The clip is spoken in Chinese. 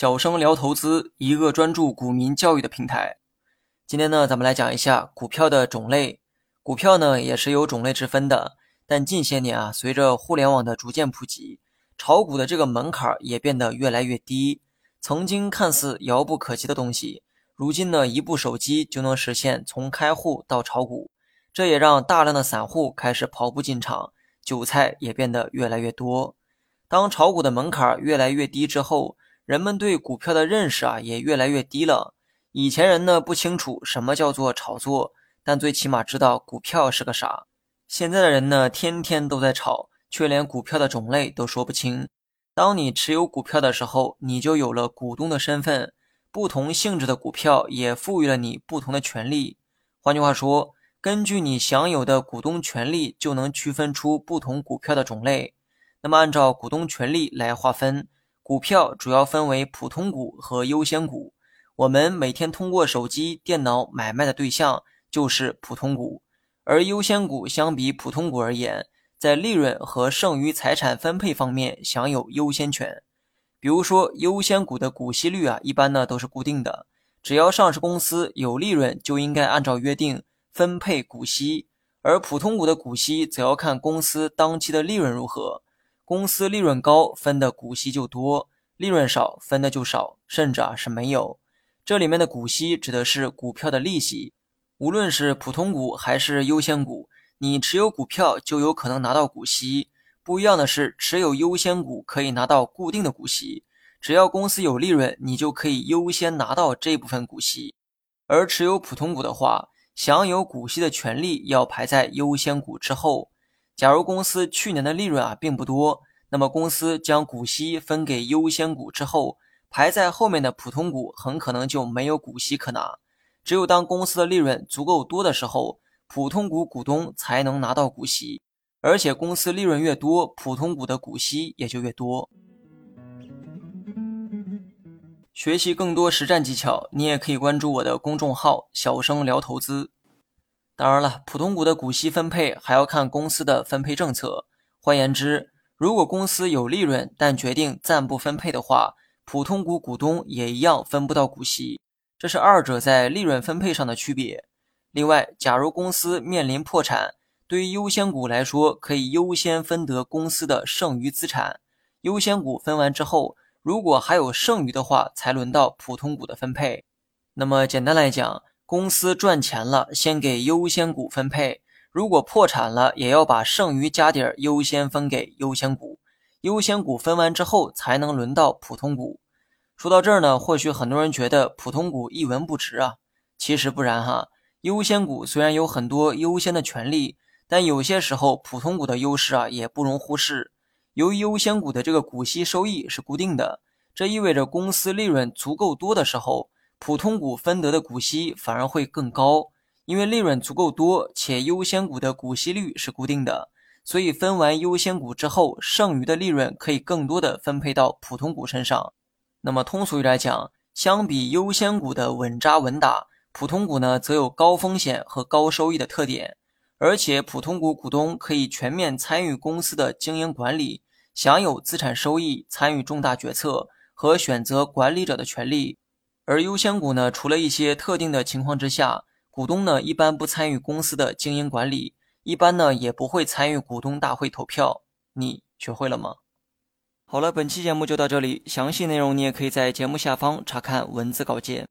小生聊投资，一个专注股民教育的平台。今天呢，咱们来讲一下股票的种类。股票呢，也是有种类之分的。但近些年啊，随着互联网的逐渐普及，炒股的这个门槛也变得越来越低。曾经看似遥不可及的东西，如今呢，一部手机就能实现从开户到炒股。这也让大量的散户开始跑步进场，韭菜也变得越来越多。当炒股的门槛越来越低之后，人们对股票的认识啊也越来越低了。以前人呢不清楚什么叫做炒作，但最起码知道股票是个啥。现在的人呢天天都在炒，却连股票的种类都说不清。当你持有股票的时候，你就有了股东的身份。不同性质的股票也赋予了你不同的权利。换句话说，根据你享有的股东权利，就能区分出不同股票的种类。那么按照股东权利来划分。股票主要分为普通股和优先股。我们每天通过手机、电脑买卖的对象就是普通股，而优先股相比普通股而言，在利润和剩余财产分配方面享有优先权。比如说，优先股的股息率啊，一般呢都是固定的，只要上市公司有利润，就应该按照约定分配股息；而普通股的股息则要看公司当期的利润如何。公司利润高，分的股息就多；利润少，分的就少，甚至啊是没有。这里面的股息指的是股票的利息。无论是普通股还是优先股，你持有股票就有可能拿到股息。不一样的是，持有优先股可以拿到固定的股息，只要公司有利润，你就可以优先拿到这部分股息。而持有普通股的话，享有股息的权利要排在优先股之后。假如公司去年的利润啊并不多，那么公司将股息分给优先股之后，排在后面的普通股很可能就没有股息可拿。只有当公司的利润足够多的时候，普通股股东才能拿到股息，而且公司利润越多，普通股的股息也就越多。学习更多实战技巧，你也可以关注我的公众号“小生聊投资”。当然了，普通股的股息分配还要看公司的分配政策。换言之，如果公司有利润，但决定暂不分配的话，普通股股东也一样分不到股息。这是二者在利润分配上的区别。另外，假如公司面临破产，对于优先股来说，可以优先分得公司的剩余资产。优先股分完之后，如果还有剩余的话，才轮到普通股的分配。那么简单来讲，公司赚钱了，先给优先股分配；如果破产了，也要把剩余家底儿优先分给优先股。优先股分完之后，才能轮到普通股。说到这儿呢，或许很多人觉得普通股一文不值啊。其实不然哈，优先股虽然有很多优先的权利，但有些时候普通股的优势啊也不容忽视。由于优先股的这个股息收益是固定的，这意味着公司利润足够多的时候。普通股分得的股息反而会更高，因为利润足够多，且优先股的股息率是固定的，所以分完优先股之后，剩余的利润可以更多的分配到普通股身上。那么通俗一来讲，相比优先股的稳扎稳打，普通股呢则有高风险和高收益的特点，而且普通股股东可以全面参与公司的经营管理，享有资产收益、参与重大决策和选择管理者的权利。而优先股呢，除了一些特定的情况之下，股东呢一般不参与公司的经营管理，一般呢也不会参与股东大会投票。你学会了吗？好了，本期节目就到这里，详细内容你也可以在节目下方查看文字稿件。